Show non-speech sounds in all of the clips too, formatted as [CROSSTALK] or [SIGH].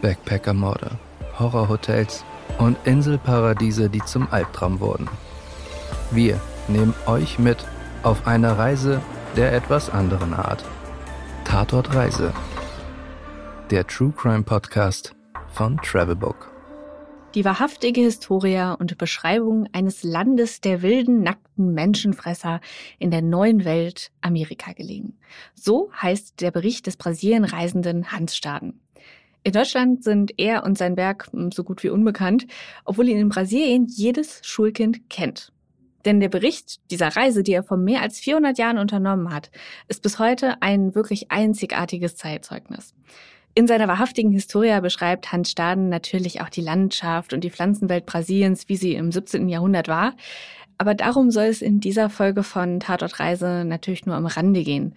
Backpackermorde, Horrorhotels und Inselparadiese, die zum Albtraum wurden. Wir nehmen euch mit auf eine Reise der etwas anderen Art. Tatort Reise. Der True Crime Podcast von Travelbook. Die wahrhaftige Historia und Beschreibung eines Landes der wilden, nackten Menschenfresser in der neuen Welt Amerika gelegen. So heißt der Bericht des Brasilienreisenden Hans Staden. In Deutschland sind er und sein Werk hm, so gut wie unbekannt, obwohl ihn in Brasilien jedes Schulkind kennt. Denn der Bericht dieser Reise, die er vor mehr als 400 Jahren unternommen hat, ist bis heute ein wirklich einzigartiges Zeitzeugnis. In seiner wahrhaftigen Historia beschreibt Hans Staden natürlich auch die Landschaft und die Pflanzenwelt Brasiliens, wie sie im 17. Jahrhundert war. Aber darum soll es in dieser Folge von Tatortreise natürlich nur am Rande gehen.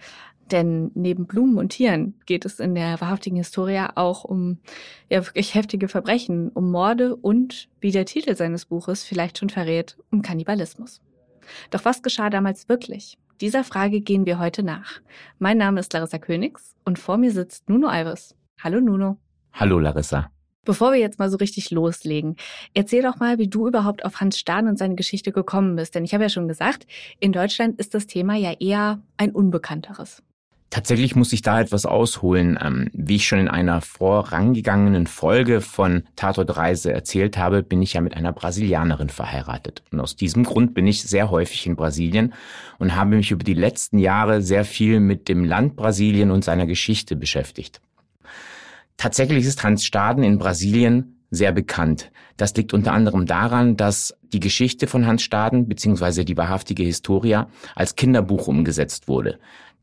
Denn neben Blumen und Tieren geht es in der wahrhaftigen Historia auch um ja wirklich heftige Verbrechen, um Morde und, wie der Titel seines Buches vielleicht schon verrät, um Kannibalismus. Doch was geschah damals wirklich? Dieser Frage gehen wir heute nach. Mein Name ist Larissa Königs und vor mir sitzt Nuno Alves. Hallo Nuno. Hallo Larissa. Bevor wir jetzt mal so richtig loslegen, erzähl doch mal, wie du überhaupt auf Hans Stahn und seine Geschichte gekommen bist. Denn ich habe ja schon gesagt, in Deutschland ist das Thema ja eher ein unbekannteres. Tatsächlich muss ich da etwas ausholen. Ähm, wie ich schon in einer vorangegangenen Folge von Tatort Reise erzählt habe, bin ich ja mit einer Brasilianerin verheiratet. Und aus diesem Grund bin ich sehr häufig in Brasilien und habe mich über die letzten Jahre sehr viel mit dem Land Brasilien und seiner Geschichte beschäftigt. Tatsächlich ist Hans Staden in Brasilien sehr bekannt. Das liegt unter anderem daran, dass die Geschichte von Hans Staden bzw. die wahrhaftige Historia als Kinderbuch umgesetzt wurde.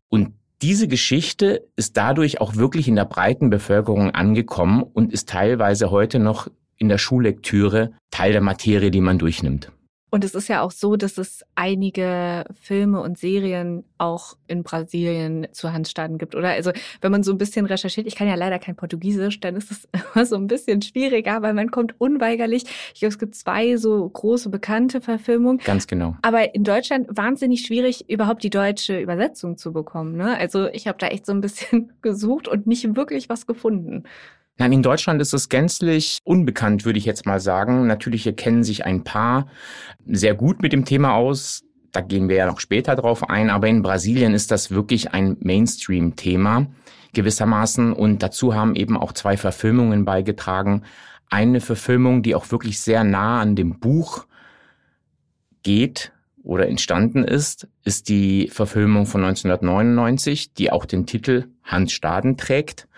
Und diese Geschichte ist dadurch auch wirklich in der breiten Bevölkerung angekommen und ist teilweise heute noch in der Schullektüre Teil der Materie, die man durchnimmt. Und es ist ja auch so, dass es einige Filme und Serien auch in Brasilien zu Handstaaten gibt, oder? Also, wenn man so ein bisschen recherchiert, ich kann ja leider kein Portugiesisch, dann ist es [LAUGHS] immer so ein bisschen schwieriger, weil man kommt unweigerlich. Ich glaube, es gibt zwei so große bekannte Verfilmungen. Ganz genau. Aber in Deutschland wahnsinnig schwierig, überhaupt die deutsche Übersetzung zu bekommen. Ne? Also, ich habe da echt so ein bisschen [LAUGHS] gesucht und nicht wirklich was gefunden. Nein, in Deutschland ist es gänzlich unbekannt, würde ich jetzt mal sagen. Natürlich erkennen sich ein paar sehr gut mit dem Thema aus. Da gehen wir ja noch später drauf ein. Aber in Brasilien ist das wirklich ein Mainstream-Thema gewissermaßen. Und dazu haben eben auch zwei Verfilmungen beigetragen. Eine Verfilmung, die auch wirklich sehr nah an dem Buch geht oder entstanden ist, ist die Verfilmung von 1999, die auch den Titel Hans Staden trägt.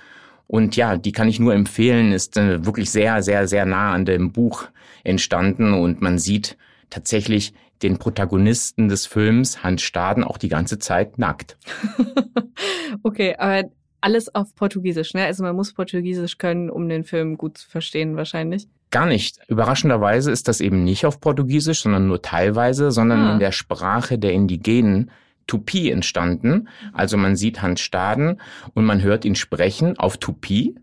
Und ja, die kann ich nur empfehlen, ist äh, wirklich sehr, sehr, sehr nah an dem Buch entstanden und man sieht tatsächlich den Protagonisten des Films, Hans Staden, auch die ganze Zeit nackt. [LAUGHS] okay, aber alles auf Portugiesisch, ne? Also man muss Portugiesisch können, um den Film gut zu verstehen, wahrscheinlich. Gar nicht. Überraschenderweise ist das eben nicht auf Portugiesisch, sondern nur teilweise, sondern ah. in der Sprache der Indigenen, Tupi entstanden. Also man sieht Hans Staden und man hört ihn sprechen auf Tupi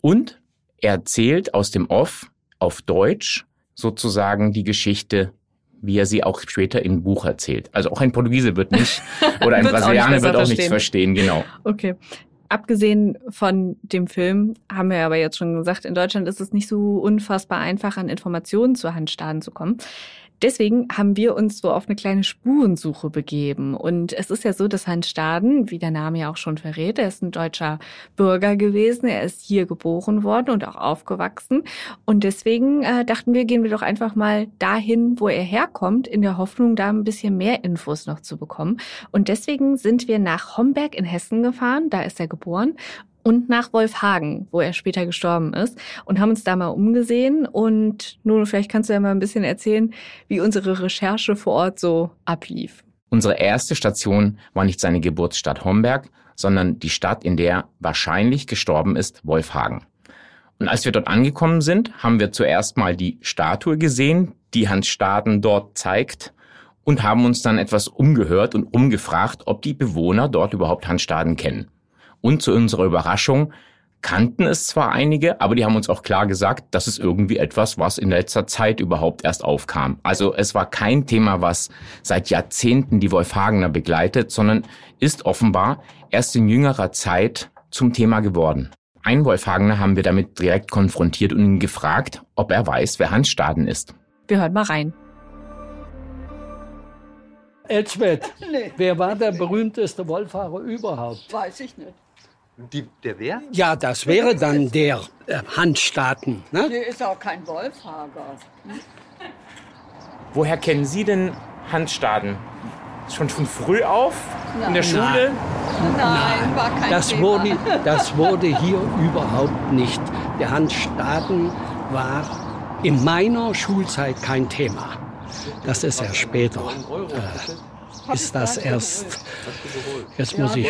und er erzählt aus dem Off auf Deutsch sozusagen die Geschichte wie er sie auch später im Buch erzählt. Also auch ein Portugiese wird nicht, [LAUGHS] oder ein Brasilianer wird auch verstehen. nichts verstehen, genau. Okay. Abgesehen von dem Film haben wir aber jetzt schon gesagt, in Deutschland ist es nicht so unfassbar einfach, an Informationen zur Handstaden zu kommen. Deswegen haben wir uns so auf eine kleine Spurensuche begeben. Und es ist ja so, dass Hans Staden, wie der Name ja auch schon verrät, er ist ein deutscher Bürger gewesen. Er ist hier geboren worden und auch aufgewachsen. Und deswegen äh, dachten wir, gehen wir doch einfach mal dahin, wo er herkommt, in der Hoffnung, da ein bisschen mehr Infos noch zu bekommen. Und deswegen sind wir nach Homberg in Hessen gefahren. Da ist er geboren und nach Wolfhagen, wo er später gestorben ist und haben uns da mal umgesehen und nun vielleicht kannst du ja mal ein bisschen erzählen, wie unsere Recherche vor Ort so ablief. Unsere erste Station war nicht seine Geburtsstadt Homberg, sondern die Stadt, in der wahrscheinlich gestorben ist, Wolfhagen. Und als wir dort angekommen sind, haben wir zuerst mal die Statue gesehen, die Hans Staden dort zeigt und haben uns dann etwas umgehört und umgefragt, ob die Bewohner dort überhaupt Hans Staden kennen. Und zu unserer Überraschung kannten es zwar einige, aber die haben uns auch klar gesagt, das ist irgendwie etwas, was in letzter Zeit überhaupt erst aufkam. Also es war kein Thema, was seit Jahrzehnten die Wolfhagener begleitet, sondern ist offenbar erst in jüngerer Zeit zum Thema geworden. Ein Wolfhagener haben wir damit direkt konfrontiert und ihn gefragt, ob er weiß, wer Hans Staden ist. Wir hören mal rein. Elsbeth, nee. wer war der berühmteste Wollfahrer überhaupt? Weiß ich nicht. Die, der wer? Ja, das wäre dann der äh, Handstaaten. Ne? Der ist auch kein Wollfager. [LAUGHS] Woher kennen Sie denn Hans Staden? Schon von früh auf? Nein. In der Schule? Nein, Nein war kein das Thema. Wurde, [LAUGHS] das wurde hier überhaupt nicht. Der Hans Staden war in meiner Schulzeit kein Thema. Das ist ja später. Äh, ist das erst, jetzt muss ich,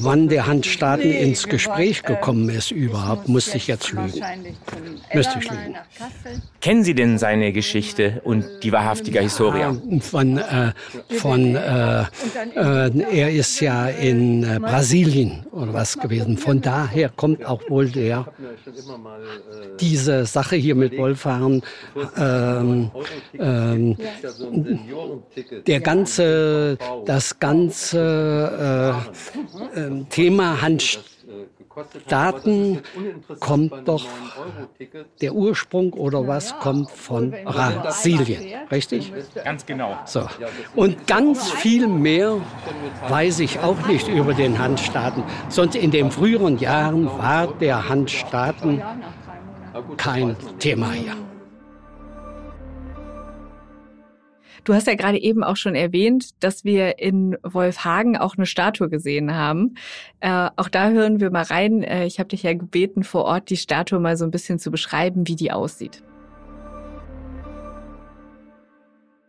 wann der Hans Staden ins Gespräch gekommen ist überhaupt, musste ich jetzt lügen. Müsste ich lügen. Kennen Sie denn seine Geschichte und die wahrhaftige Historie? Ja, von, äh, von äh, äh, er ist ja in äh, Brasilien oder was gewesen. Von daher kommt auch wohl der, diese Sache hier mit Wollfahren, ähm, ähm, der ganze das ganze äh, äh, Thema Handdaten kommt doch, der Ursprung oder was kommt von Brasilien, richtig? Ganz genau. So. Und ganz viel mehr weiß ich auch nicht über den Handstaaten. Sonst in den früheren Jahren war der Handstaaten kein Thema hier. Du hast ja gerade eben auch schon erwähnt, dass wir in Wolfhagen auch eine Statue gesehen haben. Äh, auch da hören wir mal rein. Äh, ich habe dich ja gebeten, vor Ort die Statue mal so ein bisschen zu beschreiben, wie die aussieht.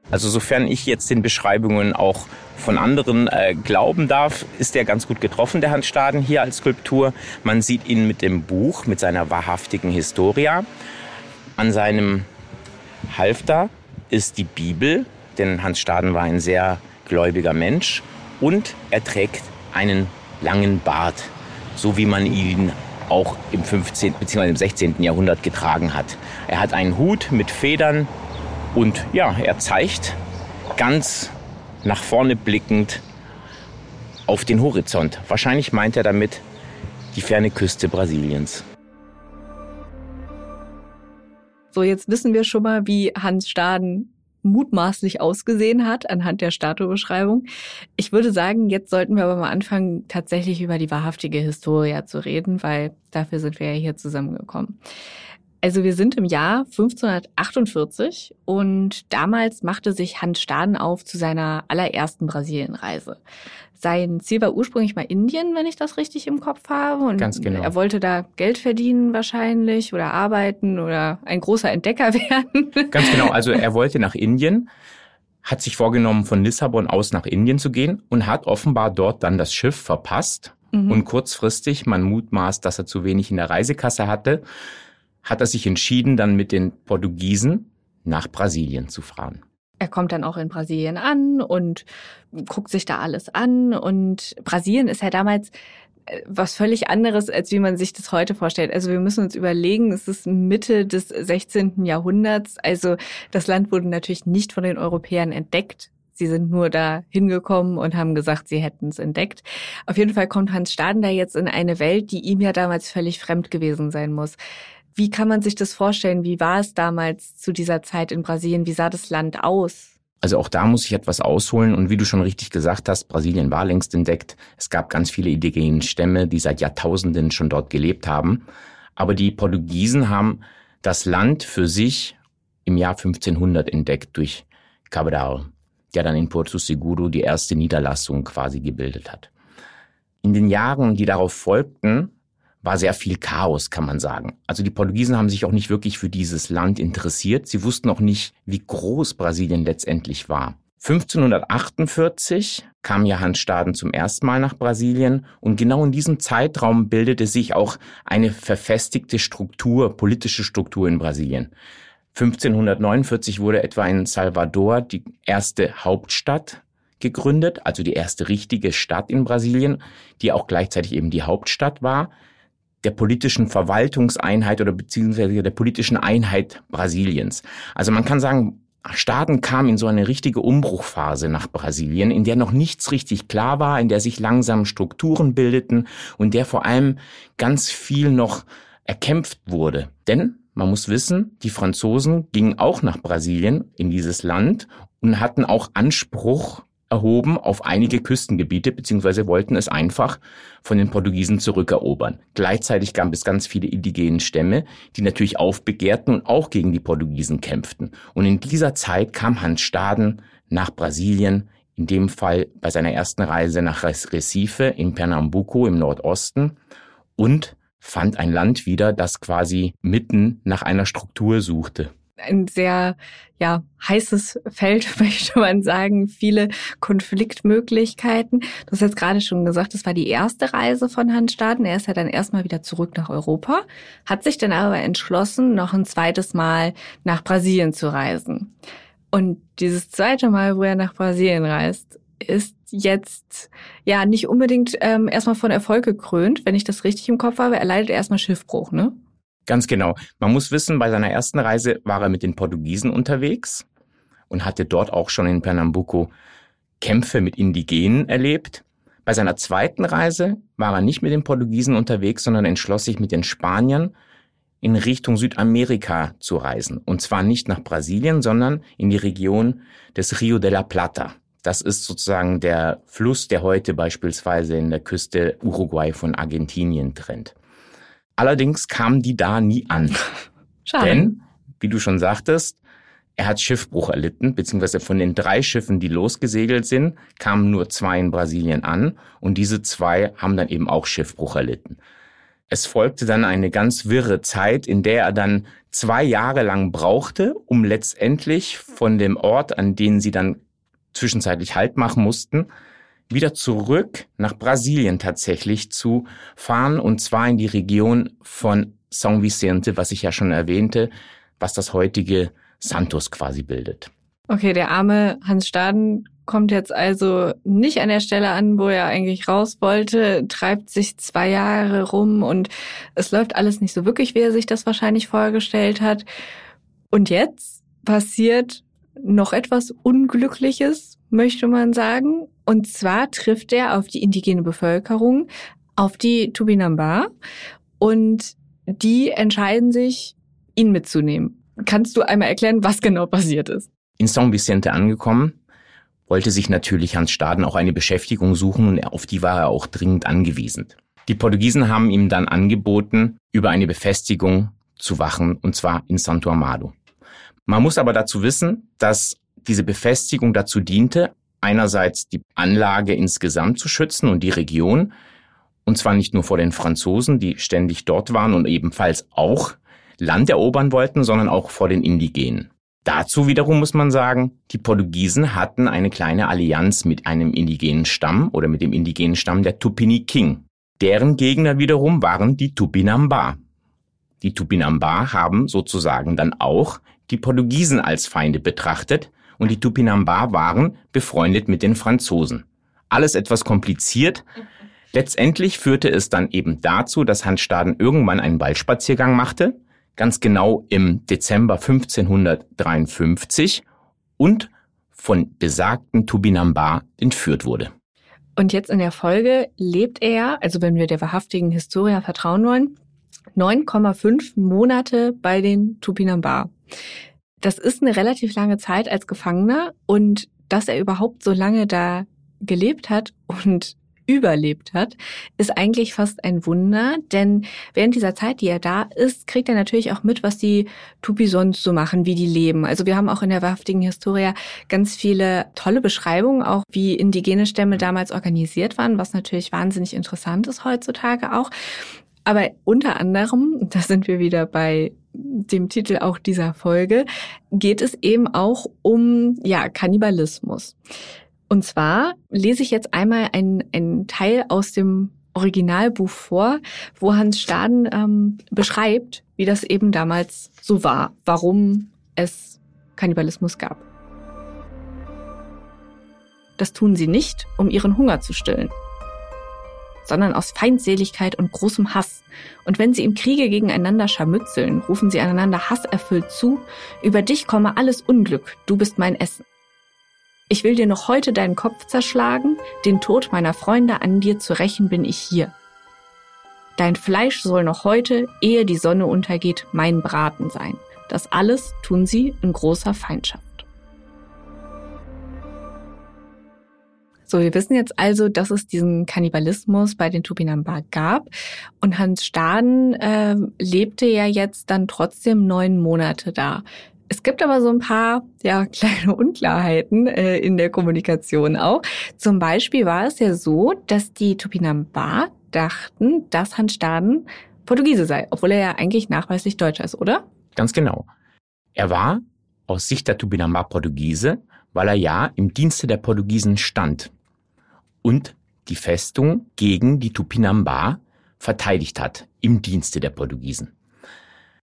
Also sofern ich jetzt den Beschreibungen auch von anderen äh, glauben darf, ist er ganz gut getroffen, der Hans Staden hier als Skulptur. Man sieht ihn mit dem Buch, mit seiner wahrhaftigen Historia. An seinem Halfter ist die Bibel denn Hans Staden war ein sehr gläubiger Mensch und er trägt einen langen Bart, so wie man ihn auch im 15. bzw. im 16. Jahrhundert getragen hat. Er hat einen Hut mit Federn und ja, er zeigt ganz nach vorne blickend auf den Horizont. Wahrscheinlich meint er damit die ferne Küste Brasiliens. So, jetzt wissen wir schon mal, wie Hans Staden mutmaßlich ausgesehen hat anhand der Statuebeschreibung. Ich würde sagen, jetzt sollten wir aber mal anfangen, tatsächlich über die wahrhaftige Historia zu reden, weil dafür sind wir ja hier zusammengekommen. Also wir sind im Jahr 1548 und damals machte sich Hans Staden auf zu seiner allerersten Brasilienreise. Sein Ziel war ursprünglich mal Indien, wenn ich das richtig im Kopf habe. Und Ganz genau. Er wollte da Geld verdienen wahrscheinlich oder arbeiten oder ein großer Entdecker [LAUGHS] werden. Ganz genau. Also er wollte nach Indien, hat sich vorgenommen, von Lissabon aus nach Indien zu gehen und hat offenbar dort dann das Schiff verpasst. Mhm. Und kurzfristig, man mutmaßt, dass er zu wenig in der Reisekasse hatte, hat er sich entschieden, dann mit den Portugiesen nach Brasilien zu fahren. Er kommt dann auch in Brasilien an und guckt sich da alles an. Und Brasilien ist ja damals äh, was völlig anderes, als wie man sich das heute vorstellt. Also wir müssen uns überlegen, es ist Mitte des 16. Jahrhunderts. Also das Land wurde natürlich nicht von den Europäern entdeckt. Sie sind nur da hingekommen und haben gesagt, sie hätten es entdeckt. Auf jeden Fall kommt Hans Staden da jetzt in eine Welt, die ihm ja damals völlig fremd gewesen sein muss. Wie kann man sich das vorstellen? Wie war es damals zu dieser Zeit in Brasilien? Wie sah das Land aus? Also auch da muss ich etwas ausholen. Und wie du schon richtig gesagt hast, Brasilien war längst entdeckt. Es gab ganz viele indigenen Stämme, die seit Jahrtausenden schon dort gelebt haben. Aber die Portugiesen haben das Land für sich im Jahr 1500 entdeckt durch Cabral, der dann in Porto Seguro die erste Niederlassung quasi gebildet hat. In den Jahren, die darauf folgten, war sehr viel Chaos, kann man sagen. Also die Portugiesen haben sich auch nicht wirklich für dieses Land interessiert. Sie wussten auch nicht, wie groß Brasilien letztendlich war. 1548 kam Johann Staden zum ersten Mal nach Brasilien und genau in diesem Zeitraum bildete sich auch eine verfestigte Struktur, politische Struktur in Brasilien. 1549 wurde etwa in Salvador die erste Hauptstadt gegründet, also die erste richtige Stadt in Brasilien, die auch gleichzeitig eben die Hauptstadt war der politischen Verwaltungseinheit oder beziehungsweise der politischen Einheit Brasiliens. Also man kann sagen, Staden kam in so eine richtige Umbruchphase nach Brasilien, in der noch nichts richtig klar war, in der sich langsam Strukturen bildeten und der vor allem ganz viel noch erkämpft wurde. Denn man muss wissen, die Franzosen gingen auch nach Brasilien in dieses Land und hatten auch Anspruch erhoben auf einige Küstengebiete, beziehungsweise wollten es einfach von den Portugiesen zurückerobern. Gleichzeitig gab es ganz viele indigenen Stämme, die natürlich aufbegehrten und auch gegen die Portugiesen kämpften. Und in dieser Zeit kam Hans Staden nach Brasilien, in dem Fall bei seiner ersten Reise nach Recife in Pernambuco im Nordosten und fand ein Land wieder, das quasi mitten nach einer Struktur suchte ein sehr ja, heißes Feld, [LAUGHS] möchte man sagen, viele Konfliktmöglichkeiten. Du hast jetzt gerade schon gesagt, das war die erste Reise von Hans Staden. Er ist ja dann erstmal wieder zurück nach Europa, hat sich dann aber entschlossen, noch ein zweites Mal nach Brasilien zu reisen. Und dieses zweite Mal, wo er nach Brasilien reist, ist jetzt ja nicht unbedingt ähm, erstmal von Erfolg gekrönt, wenn ich das richtig im Kopf habe. Er leidet erstmal Schiffbruch, ne? Ganz genau. Man muss wissen, bei seiner ersten Reise war er mit den Portugiesen unterwegs und hatte dort auch schon in Pernambuco Kämpfe mit Indigenen erlebt. Bei seiner zweiten Reise war er nicht mit den Portugiesen unterwegs, sondern entschloss sich mit den Spaniern in Richtung Südamerika zu reisen. Und zwar nicht nach Brasilien, sondern in die Region des Rio de la Plata. Das ist sozusagen der Fluss, der heute beispielsweise in der Küste Uruguay von Argentinien trennt. Allerdings kamen die da nie an. [LAUGHS] Schade. Denn, wie du schon sagtest, er hat Schiffbruch erlitten, beziehungsweise von den drei Schiffen, die losgesegelt sind, kamen nur zwei in Brasilien an und diese zwei haben dann eben auch Schiffbruch erlitten. Es folgte dann eine ganz wirre Zeit, in der er dann zwei Jahre lang brauchte, um letztendlich von dem Ort, an den sie dann zwischenzeitlich Halt machen mussten, wieder zurück nach Brasilien tatsächlich zu fahren und zwar in die Region von São Vicente, was ich ja schon erwähnte, was das heutige Santos quasi bildet. Okay, der arme Hans Staden kommt jetzt also nicht an der Stelle an, wo er eigentlich raus wollte, treibt sich zwei Jahre rum und es läuft alles nicht so wirklich, wie er sich das wahrscheinlich vorgestellt hat. Und jetzt passiert noch etwas Unglückliches, möchte man sagen. Und zwar trifft er auf die indigene Bevölkerung, auf die Tubinamba und die entscheiden sich, ihn mitzunehmen. Kannst du einmal erklären, was genau passiert ist? In São Vicente angekommen, wollte sich natürlich Hans Staden auch eine Beschäftigung suchen und auf die war er auch dringend angewiesen. Die Portugiesen haben ihm dann angeboten, über eine Befestigung zu wachen, und zwar in Santo Amado. Man muss aber dazu wissen, dass diese Befestigung dazu diente, einerseits die Anlage insgesamt zu schützen und die Region, und zwar nicht nur vor den Franzosen, die ständig dort waren und ebenfalls auch Land erobern wollten, sondern auch vor den Indigenen. Dazu wiederum muss man sagen, die Portugiesen hatten eine kleine Allianz mit einem indigenen Stamm oder mit dem indigenen Stamm der Tupini King. Deren Gegner wiederum waren die Tupinamba. Die Tupinamba haben sozusagen dann auch die Portugiesen als Feinde betrachtet und die Tupinamba waren befreundet mit den Franzosen. Alles etwas kompliziert. Letztendlich führte es dann eben dazu, dass Hans Staden irgendwann einen Waldspaziergang machte, ganz genau im Dezember 1553 und von besagten Tubinamba entführt wurde. Und jetzt in der Folge lebt er, also wenn wir der wahrhaftigen Historia vertrauen wollen, 9,5 Monate bei den Tupinamba das ist eine relativ lange Zeit als Gefangener und dass er überhaupt so lange da gelebt hat und [LAUGHS] überlebt hat, ist eigentlich fast ein Wunder, denn während dieser Zeit, die er da ist, kriegt er natürlich auch mit, was die Tupi sonst so machen, wie die leben. Also wir haben auch in der wahrhaftigen Historia ganz viele tolle Beschreibungen, auch wie indigene Stämme damals organisiert waren, was natürlich wahnsinnig interessant ist heutzutage auch. Aber unter anderem, [LAUGHS] da sind wir wieder bei dem Titel auch dieser Folge, geht es eben auch um ja, Kannibalismus. Und zwar lese ich jetzt einmal einen, Teil aus dem Originalbuch vor, wo Hans Staden ähm, beschreibt, wie das eben damals so war, warum es Kannibalismus gab. Das tun sie nicht, um ihren Hunger zu stillen. Sondern aus Feindseligkeit und großem Hass. Und wenn sie im Kriege gegeneinander scharmützeln, rufen sie einander hasserfüllt zu, über dich komme alles Unglück, du bist mein Essen. Ich will dir noch heute deinen Kopf zerschlagen, den Tod meiner Freunde an dir zu rächen bin ich hier. Dein Fleisch soll noch heute, ehe die Sonne untergeht, mein Braten sein. Das alles tun sie in großer Feindschaft. So, wir wissen jetzt also, dass es diesen Kannibalismus bei den Tupinamba gab. Und Hans Staden äh, lebte ja jetzt dann trotzdem neun Monate da. Es gibt aber so ein paar ja, [LAUGHS] kleine Unklarheiten äh, in der Kommunikation auch. Zum Beispiel war es ja so, dass die Tupinamba dachten, dass Hans Staden Portugiese sei, obwohl er ja eigentlich nachweislich Deutscher ist, oder? Ganz genau. Er war aus Sicht der Tupinamba Portugiese, weil er ja im Dienste der Portugiesen stand und die Festung gegen die Tupinamba verteidigt hat im Dienste der Portugiesen.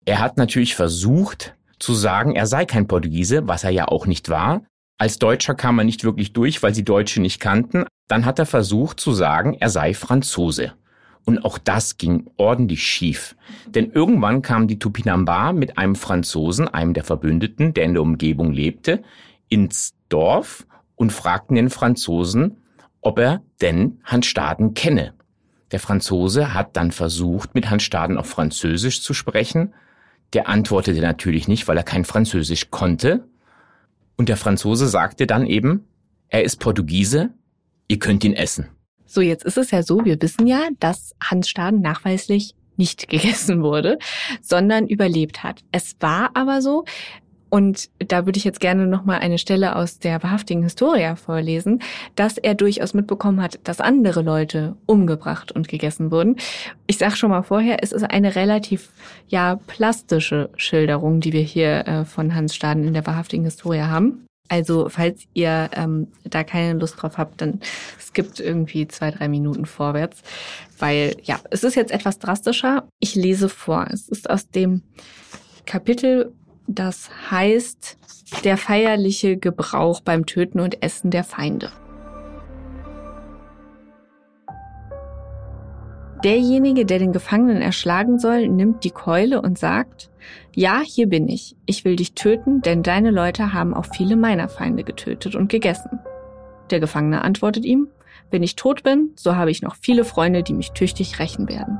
Er hat natürlich versucht zu sagen, er sei kein Portugiese, was er ja auch nicht war. Als Deutscher kam er nicht wirklich durch, weil sie Deutsche nicht kannten. Dann hat er versucht zu sagen, er sei Franzose. Und auch das ging ordentlich schief. Denn irgendwann kamen die Tupinamba mit einem Franzosen, einem der Verbündeten, der in der Umgebung lebte, ins Dorf und fragten den Franzosen, ob er denn Hans Staden kenne. Der Franzose hat dann versucht, mit Hans Staden auf Französisch zu sprechen. Der antwortete natürlich nicht, weil er kein Französisch konnte. Und der Franzose sagte dann eben, er ist Portugiese, ihr könnt ihn essen. So, jetzt ist es ja so, wir wissen ja, dass Hans Staden nachweislich nicht [LAUGHS] gegessen wurde, sondern überlebt hat. Es war aber so, und da würde ich jetzt gerne nochmal eine Stelle aus der wahrhaftigen Historia vorlesen, dass er durchaus mitbekommen hat, dass andere Leute umgebracht und gegessen wurden. Ich sage schon mal vorher, es ist eine relativ ja plastische Schilderung, die wir hier äh, von Hans Staden in der wahrhaftigen Historia haben. Also falls ihr ähm, da keine Lust drauf habt, dann skippt irgendwie zwei, drei Minuten vorwärts, weil ja, es ist jetzt etwas drastischer. Ich lese vor. Es ist aus dem Kapitel das heißt der feierliche Gebrauch beim Töten und Essen der Feinde. Derjenige, der den Gefangenen erschlagen soll, nimmt die Keule und sagt, ja, hier bin ich. Ich will dich töten, denn deine Leute haben auch viele meiner Feinde getötet und gegessen. Der Gefangene antwortet ihm, wenn ich tot bin, so habe ich noch viele Freunde, die mich tüchtig rächen werden.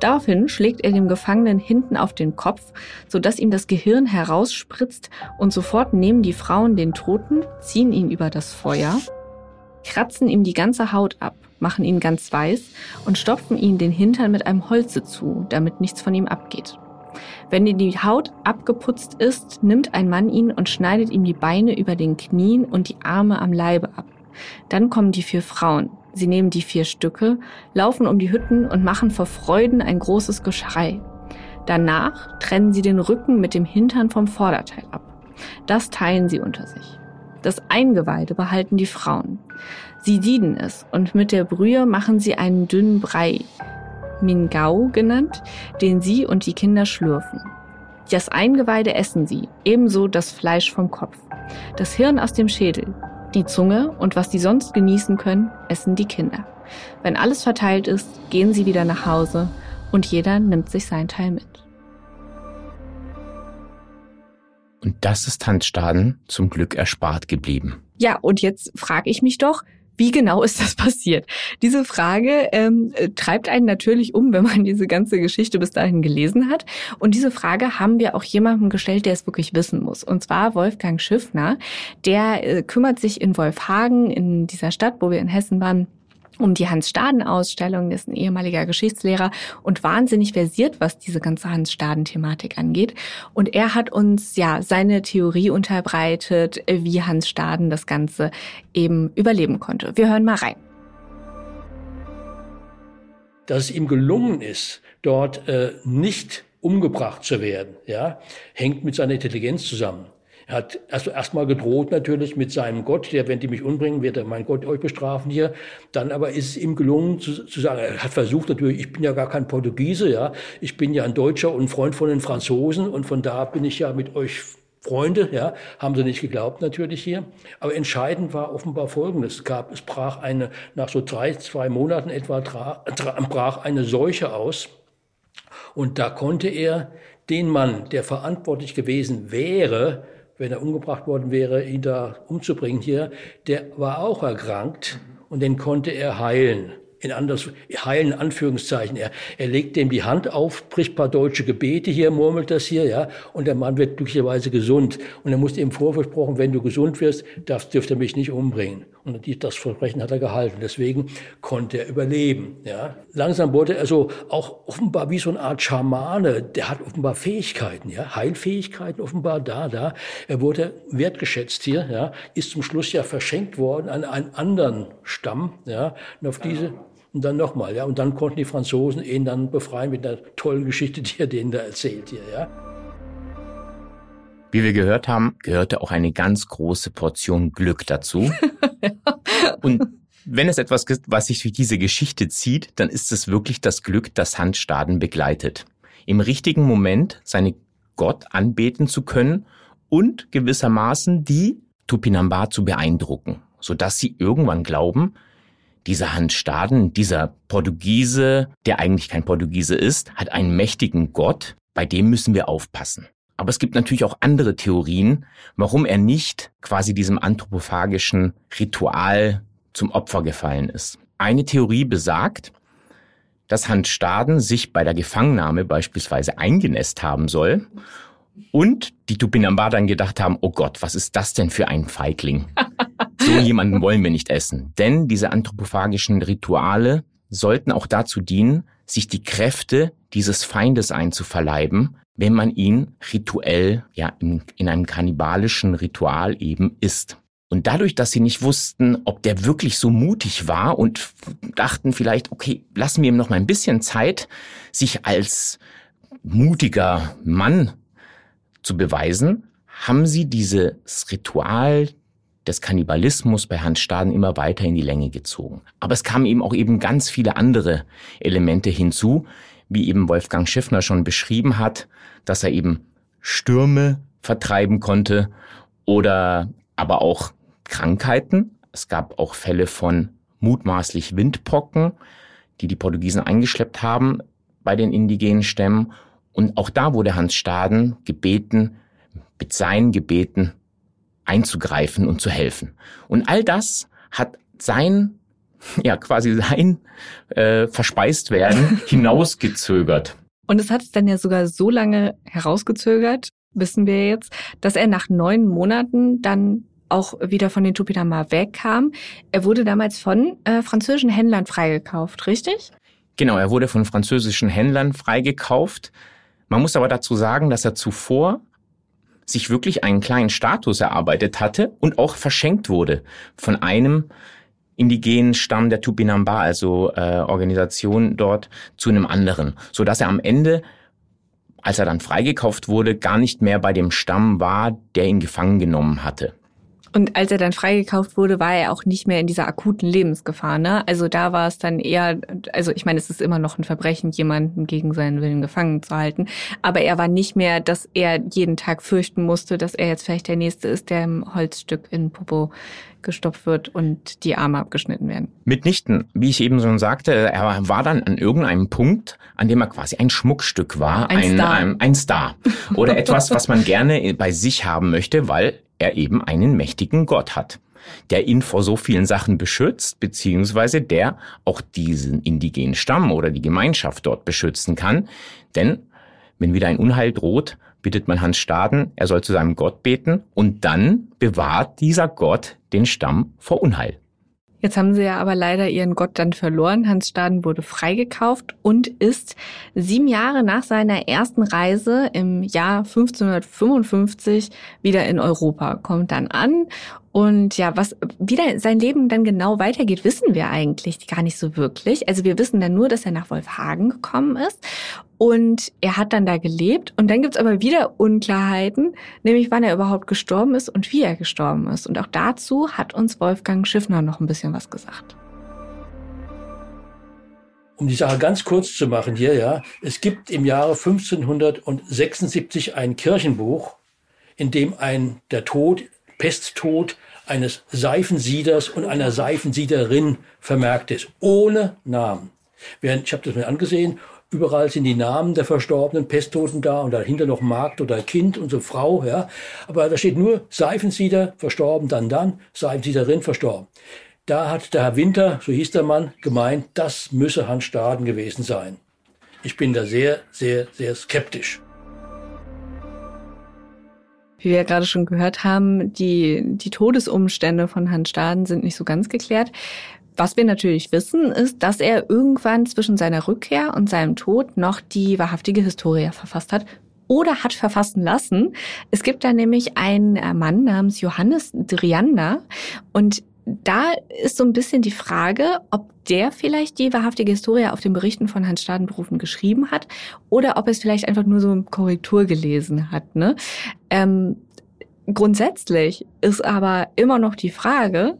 Daraufhin schlägt er dem Gefangenen hinten auf den Kopf, sodass ihm das Gehirn herausspritzt und sofort nehmen die Frauen den Toten, ziehen ihn über das Feuer, kratzen ihm die ganze Haut ab, machen ihn ganz weiß und stopfen ihn den Hintern mit einem Holze zu, damit nichts von ihm abgeht. Wenn die Haut abgeputzt ist, nimmt ein Mann ihn und schneidet ihm die Beine über den Knien und die Arme am Leibe ab. Dann kommen die vier Frauen. Sie nehmen die vier Stücke, laufen um die Hütten und machen vor Freuden ein großes Geschrei. Danach trennen sie den Rücken mit dem Hintern vom Vorderteil ab. Das teilen sie unter sich. Das Eingeweide behalten die Frauen. Sie sieden es und mit der Brühe machen sie einen dünnen Brei, Mingau genannt, den sie und die Kinder schlürfen. Das Eingeweide essen sie, ebenso das Fleisch vom Kopf, das Hirn aus dem Schädel, die Zunge und was die sonst genießen können, essen die Kinder. Wenn alles verteilt ist, gehen sie wieder nach Hause und jeder nimmt sich sein Teil mit. Und das ist Hans Staden zum Glück erspart geblieben. Ja, und jetzt frage ich mich doch, wie genau ist das passiert? Diese Frage ähm, äh, treibt einen natürlich um, wenn man diese ganze Geschichte bis dahin gelesen hat. Und diese Frage haben wir auch jemandem gestellt, der es wirklich wissen muss. Und zwar Wolfgang Schiffner. Der äh, kümmert sich in Wolfhagen, in dieser Stadt, wo wir in Hessen waren, um die Hans-Staden-Ausstellung. Das ist ein ehemaliger Geschichtslehrer und wahnsinnig versiert, was diese ganze Hans-Staden-Thematik angeht. Und er hat uns ja seine Theorie unterbreitet, wie Hans Staden das Ganze eben überleben konnte. Wir hören mal rein. Dass es ihm gelungen ist, dort äh, nicht umgebracht zu werden, ja, hängt mit seiner Intelligenz zusammen. Er hat also erstmal gedroht natürlich mit seinem Gott, der, wenn die mich umbringen, wird er mein Gott euch bestrafen hier. Dann aber ist es ihm gelungen zu, zu, sagen, er hat versucht natürlich, ich bin ja gar kein Portugiese, ja, ich bin ja ein Deutscher und Freund von den Franzosen und von da bin ich ja mit euch Freunde, ja, haben sie nicht geglaubt natürlich hier. Aber entscheidend war offenbar Folgendes. Es gab, es brach eine, nach so drei, zwei Monaten etwa, tra, tra, brach eine Seuche aus. Und da konnte er den Mann, der verantwortlich gewesen wäre, wenn er umgebracht worden wäre, ihn da umzubringen hier, der war auch erkrankt und den konnte er heilen in anders, heilen Anführungszeichen. Er, er legt dem die Hand auf, spricht paar deutsche Gebete hier, murmelt das hier, ja, und der Mann wird glücklicherweise gesund. Und er musste ihm vorversprochen, wenn du gesund wirst, darfst, dürft er mich nicht umbringen. Und das Versprechen hat er gehalten. Deswegen konnte er überleben, ja. Langsam wurde er so auch offenbar wie so eine Art Schamane. Der hat offenbar Fähigkeiten, ja, Heilfähigkeiten offenbar da, da. Er wurde wertgeschätzt hier, ja, ist zum Schluss ja verschenkt worden an einen anderen Stamm, ja, und auf diese, und dann nochmal, ja. Und dann konnten die Franzosen ihn dann befreien mit einer tollen Geschichte, [LAUGHS] die er denen da erzählt hier, ja. Wie wir gehört haben, gehörte auch eine ganz große Portion Glück dazu. [LAUGHS] Und wenn es etwas gibt, was sich durch diese Geschichte zieht, dann ist es wirklich das Glück, das Hans Staden begleitet. Im richtigen Moment seine Gott anbeten zu können und gewissermaßen die Tupinamba zu beeindrucken, sodass sie irgendwann glauben, dieser Hans Staden, dieser Portugiese, der eigentlich kein Portugiese ist, hat einen mächtigen Gott, bei dem müssen wir aufpassen. Aber es gibt natürlich auch andere Theorien, warum er nicht quasi diesem anthropophagischen Ritual zum Opfer gefallen ist. Eine Theorie besagt, dass Hans Staden sich bei der Gefangennahme beispielsweise eingenässt haben soll und die Tupinamba dann gedacht haben, oh Gott, was ist das denn für ein Feigling? So [LAUGHS] jemanden wollen wir nicht essen. Denn diese anthropophagischen Rituale sollten auch dazu dienen, sich die Kräfte dieses Feindes einzuverleiben, wenn man ihn rituell, ja, in, in einem kannibalischen Ritual eben isst. Und dadurch, dass sie nicht wussten, ob der wirklich so mutig war und dachten vielleicht, okay, lassen wir ihm noch mal ein bisschen Zeit, sich als mutiger Mann zu beweisen, haben sie dieses Ritual des Kannibalismus bei Hans Staden immer weiter in die Länge gezogen. Aber es kamen eben auch eben ganz viele andere Elemente hinzu, wie eben Wolfgang Schiffner schon beschrieben hat, dass er eben Stürme vertreiben konnte oder aber auch Krankheiten. Es gab auch Fälle von mutmaßlich Windpocken, die die Portugiesen eingeschleppt haben bei den indigenen Stämmen. Und auch da wurde Hans Staden gebeten, mit seinen Gebeten einzugreifen und zu helfen. Und all das hat sein, ja quasi sein äh, verspeist werden [LAUGHS] hinausgezögert. Und es hat es dann ja sogar so lange herausgezögert, wissen wir jetzt, dass er nach neun Monaten dann auch wieder von den Tupinamba wegkam. Er wurde damals von äh, französischen Händlern freigekauft, richtig? Genau, er wurde von französischen Händlern freigekauft. Man muss aber dazu sagen, dass er zuvor sich wirklich einen kleinen Status erarbeitet hatte und auch verschenkt wurde von einem indigenen Stamm der Tupinamba, also äh, Organisation dort, zu einem anderen, so dass er am Ende, als er dann freigekauft wurde, gar nicht mehr bei dem Stamm war, der ihn gefangen genommen hatte. Und als er dann freigekauft wurde, war er auch nicht mehr in dieser akuten Lebensgefahr. Ne? Also da war es dann eher, also ich meine, es ist immer noch ein Verbrechen, jemanden gegen seinen Willen gefangen zu halten. Aber er war nicht mehr, dass er jeden Tag fürchten musste, dass er jetzt vielleicht der Nächste ist, der im Holzstück in Popo gestopft wird und die Arme abgeschnitten werden. Mitnichten. Wie ich eben schon sagte, er war dann an irgendeinem Punkt, an dem er quasi ein Schmuckstück war, ein, ein Star, ein, ein Star. oder etwas, was man gerne bei sich haben möchte, weil er eben einen mächtigen Gott hat, der ihn vor so vielen Sachen beschützt, beziehungsweise der auch diesen indigenen Stamm oder die Gemeinschaft dort beschützen kann. Denn wenn wieder ein Unheil droht, bittet man Hans Staden, er soll zu seinem Gott beten und dann bewahrt dieser Gott den Stamm vor Unheil. Jetzt haben sie ja aber leider ihren Gott dann verloren. Hans Staden wurde freigekauft und ist sieben Jahre nach seiner ersten Reise im Jahr 1555 wieder in Europa, kommt dann an und ja, was wieder sein Leben dann genau weitergeht, wissen wir eigentlich gar nicht so wirklich. Also wir wissen dann nur, dass er nach Wolfhagen gekommen ist und er hat dann da gelebt. Und dann gibt's aber wieder Unklarheiten, nämlich wann er überhaupt gestorben ist und wie er gestorben ist. Und auch dazu hat uns Wolfgang Schiffner noch ein bisschen was gesagt. Um die Sache ganz kurz zu machen hier, ja, es gibt im Jahre 1576 ein Kirchenbuch, in dem ein, der Tod, Pesttod eines Seifensieders und einer Seifensiederin vermerkt ist, ohne Namen. Während, ich habe das mir angesehen, überall sind die Namen der verstorbenen Pesttoten da und dahinter noch Magd oder Kind und so Frau, ja. Aber da steht nur Seifensieder, verstorben, dann dann, Seifensiederin, verstorben. Da hat der Herr Winter, so hieß der Mann, gemeint, das müsse Hans Staden gewesen sein. Ich bin da sehr, sehr, sehr skeptisch. Wie wir ja gerade schon gehört haben, die, die Todesumstände von Hans Staden sind nicht so ganz geklärt. Was wir natürlich wissen, ist, dass er irgendwann zwischen seiner Rückkehr und seinem Tod noch die wahrhaftige Historie verfasst hat oder hat verfassen lassen. Es gibt da nämlich einen äh, Mann namens Johannes Driander und da ist so ein bisschen die Frage, ob der vielleicht die wahrhaftige Historie auf den Berichten von Hans Stadenberufen geschrieben hat oder ob es vielleicht einfach nur so eine Korrektur gelesen hat. Ne? Ähm, grundsätzlich ist aber immer noch die Frage,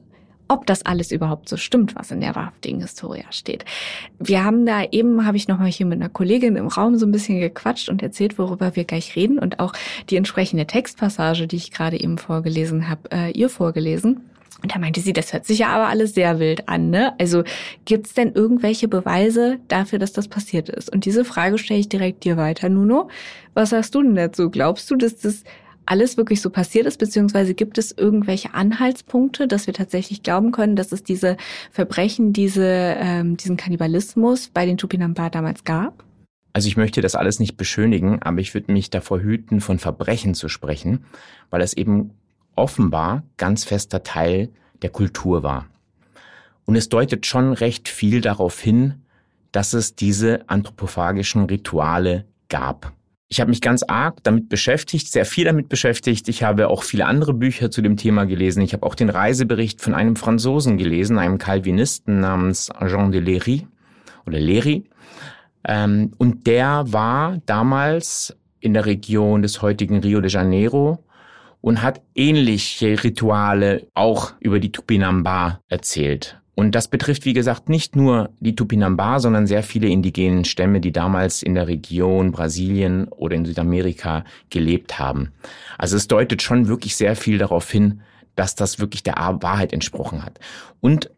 ob das alles überhaupt so stimmt, was in der wahrhaftigen Historia steht. Wir haben da eben, habe ich nochmal hier mit einer Kollegin im Raum so ein bisschen gequatscht und erzählt, worüber wir gleich reden und auch die entsprechende Textpassage, die ich gerade eben vorgelesen habe, äh, ihr vorgelesen. Und da meinte sie, das hört sich ja aber alles sehr wild an, ne? Also gibt's denn irgendwelche Beweise dafür, dass das passiert ist? Und diese Frage stelle ich direkt dir weiter, Nuno. Was sagst du denn dazu? Glaubst du, dass das alles wirklich so passiert ist, beziehungsweise gibt es irgendwelche Anhaltspunkte, dass wir tatsächlich glauben können, dass es diese Verbrechen, diese, ähm, diesen Kannibalismus bei den Tupinamba damals gab? Also ich möchte das alles nicht beschönigen, aber ich würde mich davor hüten, von Verbrechen zu sprechen, weil es eben offenbar ganz fester Teil der Kultur war. Und es deutet schon recht viel darauf hin, dass es diese anthropophagischen Rituale gab. Ich habe mich ganz arg damit beschäftigt, sehr viel damit beschäftigt. Ich habe auch viele andere Bücher zu dem Thema gelesen. Ich habe auch den Reisebericht von einem Franzosen gelesen, einem Calvinisten namens Jean de Léry oder Léry. Ähm, und der war damals in der Region des heutigen Rio de Janeiro und hat ähnliche Rituale auch über die Tupinamba erzählt. Und das betrifft, wie gesagt, nicht nur die Tupinamba, sondern sehr viele indigenen Stämme, die damals in der Region Brasilien oder in Südamerika gelebt haben. Also es deutet schon wirklich sehr viel darauf hin, dass das wirklich der Wahrheit entsprochen hat. Und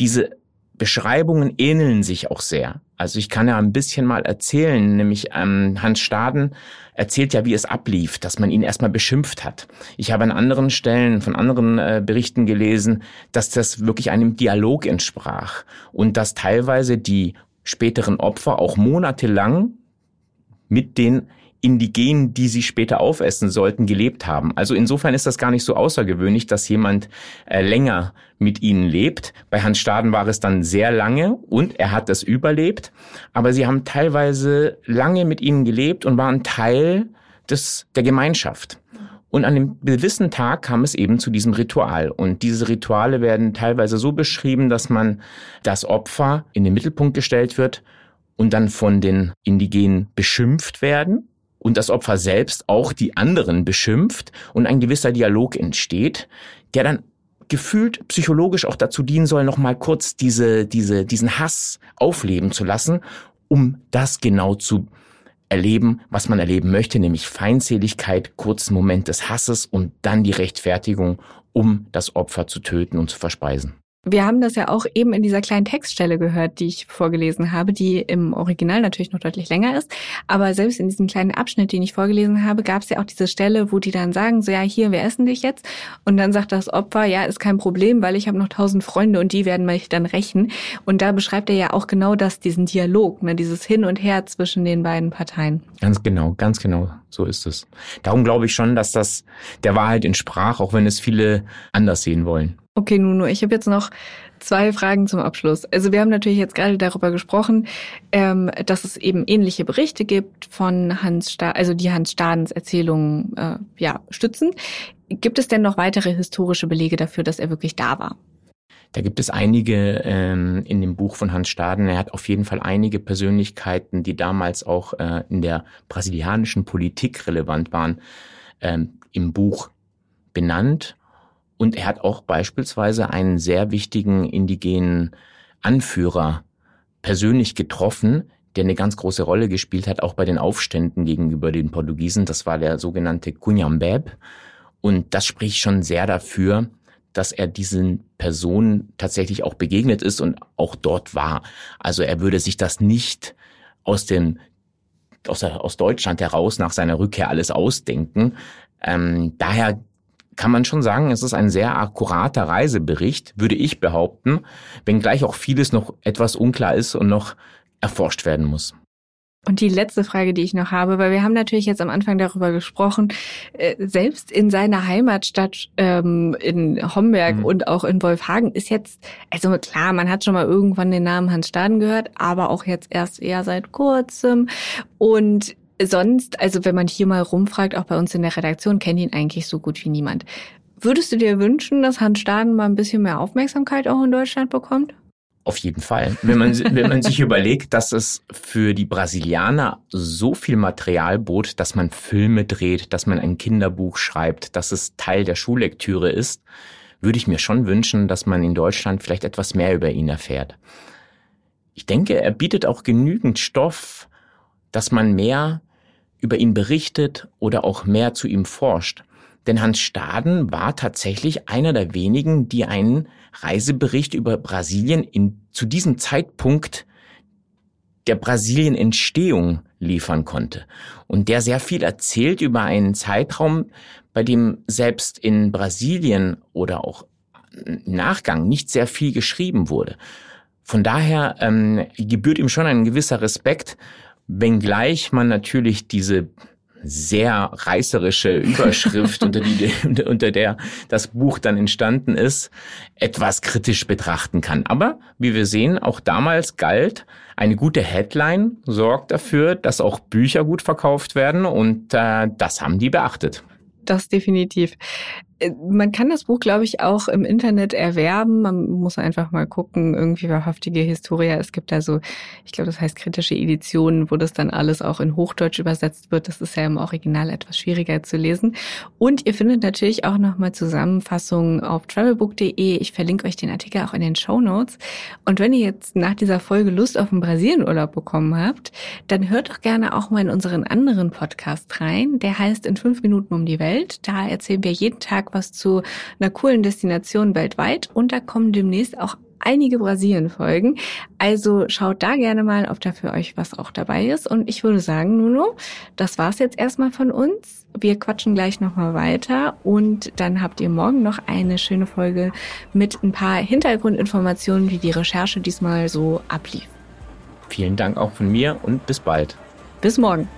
diese Beschreibungen ähneln sich auch sehr. Also ich kann ja ein bisschen mal erzählen, nämlich ähm, Hans Staden erzählt ja, wie es ablief, dass man ihn erstmal beschimpft hat. Ich habe an anderen Stellen von anderen äh, Berichten gelesen, dass das wirklich einem Dialog entsprach und dass teilweise die späteren Opfer auch monatelang mit den Indigenen, die sie später aufessen sollten, gelebt haben. Also insofern ist das gar nicht so außergewöhnlich, dass jemand äh, länger mit ihnen lebt. Bei Hans Staden war es dann sehr lange und er hat das überlebt. Aber sie haben teilweise lange mit ihnen gelebt und waren Teil des, der Gemeinschaft. Und an dem gewissen Tag kam es eben zu diesem Ritual. Und diese Rituale werden teilweise so beschrieben, dass man das Opfer in den Mittelpunkt gestellt wird und dann von den Indigenen beschimpft werden und das Opfer selbst auch die anderen beschimpft und ein gewisser Dialog entsteht, der dann gefühlt psychologisch auch dazu dienen soll, nochmal kurz diese, diese, diesen Hass aufleben zu lassen, um das genau zu erleben, was man erleben möchte, nämlich Feindseligkeit, kurzen Moment des Hasses und dann die Rechtfertigung, um das Opfer zu töten und zu verspeisen. Wir haben das ja auch eben in dieser kleinen Textstelle gehört, die ich vorgelesen habe, die im Original natürlich noch deutlich länger ist. Aber selbst in diesem kleinen Abschnitt, den ich vorgelesen habe, gab es ja auch diese Stelle, wo die dann sagen, so ja, hier, wir essen dich jetzt. Und dann sagt das Opfer, ja, ist kein Problem, weil ich habe noch tausend Freunde und die werden mich dann rächen. Und da beschreibt er ja auch genau das, diesen Dialog, ne, dieses Hin und Her zwischen den beiden Parteien. Ganz genau, ganz genau. So ist es. Darum glaube ich schon, dass das der Wahrheit entsprach, auch wenn es viele anders sehen wollen. Okay, Nuno, ich habe jetzt noch zwei Fragen zum Abschluss. Also wir haben natürlich jetzt gerade darüber gesprochen, ähm, dass es eben ähnliche Berichte gibt von Hans Sta also die Hans Stadens Erzählungen äh, ja, stützen. Gibt es denn noch weitere historische Belege dafür, dass er wirklich da war? Da gibt es einige ähm, in dem Buch von Hans Staden. Er hat auf jeden Fall einige Persönlichkeiten, die damals auch äh, in der brasilianischen Politik relevant waren, ähm, im Buch benannt und er hat auch beispielsweise einen sehr wichtigen indigenen Anführer persönlich getroffen, der eine ganz große Rolle gespielt hat, auch bei den Aufständen gegenüber den Portugiesen. Das war der sogenannte Cunhambeb. Und das spricht schon sehr dafür, dass er diesen Personen tatsächlich auch begegnet ist und auch dort war. Also er würde sich das nicht aus dem aus, aus Deutschland heraus nach seiner Rückkehr alles ausdenken. Ähm, daher kann man schon sagen, es ist ein sehr akkurater Reisebericht, würde ich behaupten, wenngleich auch vieles noch etwas unklar ist und noch erforscht werden muss. Und die letzte Frage, die ich noch habe, weil wir haben natürlich jetzt am Anfang darüber gesprochen, äh, selbst in seiner Heimatstadt ähm, in Homberg mhm. und auch in Wolfhagen ist jetzt, also klar, man hat schon mal irgendwann den Namen Hans Staden gehört, aber auch jetzt erst eher seit kurzem. Und sonst, also wenn man hier mal rumfragt, auch bei uns in der Redaktion, kennt ihn eigentlich so gut wie niemand. Würdest du dir wünschen, dass Hans Staden mal ein bisschen mehr Aufmerksamkeit auch in Deutschland bekommt? Auf jeden Fall. Wenn man, wenn man sich [LAUGHS] überlegt, dass es für die Brasilianer so viel Material bot, dass man Filme dreht, dass man ein Kinderbuch schreibt, dass es Teil der Schullektüre ist, würde ich mir schon wünschen, dass man in Deutschland vielleicht etwas mehr über ihn erfährt. Ich denke, er bietet auch genügend Stoff, dass man mehr über ihn berichtet oder auch mehr zu ihm forscht. Denn Hans Staden war tatsächlich einer der wenigen, die einen Reisebericht über Brasilien in, zu diesem Zeitpunkt der Brasilien-Entstehung liefern konnte. Und der sehr viel erzählt über einen Zeitraum, bei dem selbst in Brasilien oder auch im Nachgang nicht sehr viel geschrieben wurde. Von daher ähm, gebührt ihm schon ein gewisser Respekt, wenngleich man natürlich diese sehr reißerische Überschrift, unter, die, [LAUGHS] unter der das Buch dann entstanden ist, etwas kritisch betrachten kann. Aber wie wir sehen, auch damals galt, eine gute Headline sorgt dafür, dass auch Bücher gut verkauft werden und äh, das haben die beachtet. Das definitiv. Äh, man kann das Buch, glaube ich, auch im Internet erwerben. Man muss einfach mal gucken, irgendwie wahrhaftige Historia. Es gibt da so, ich glaube, das heißt kritische Editionen, wo das dann alles auch in Hochdeutsch übersetzt wird. Das ist ja im Original etwas schwieriger zu lesen. Und ihr findet natürlich auch nochmal Zusammenfassungen auf travelbook.de. Ich verlinke euch den Artikel auch in den Show Notes. Und wenn ihr jetzt nach dieser Folge Lust auf einen Brasilienurlaub bekommen habt, dann hört doch gerne auch mal in unseren anderen Podcast rein. Der heißt In fünf Minuten um die Welt. Da erzählen wir jeden Tag was zu einer coolen Destination weltweit und da kommen demnächst auch einige Brasilien-Folgen. Also schaut da gerne mal, ob da für euch was auch dabei ist. Und ich würde sagen, Nuno, das war's jetzt erstmal von uns. Wir quatschen gleich nochmal weiter und dann habt ihr morgen noch eine schöne Folge mit ein paar Hintergrundinformationen, wie die Recherche diesmal so ablief. Vielen Dank auch von mir und bis bald. Bis morgen.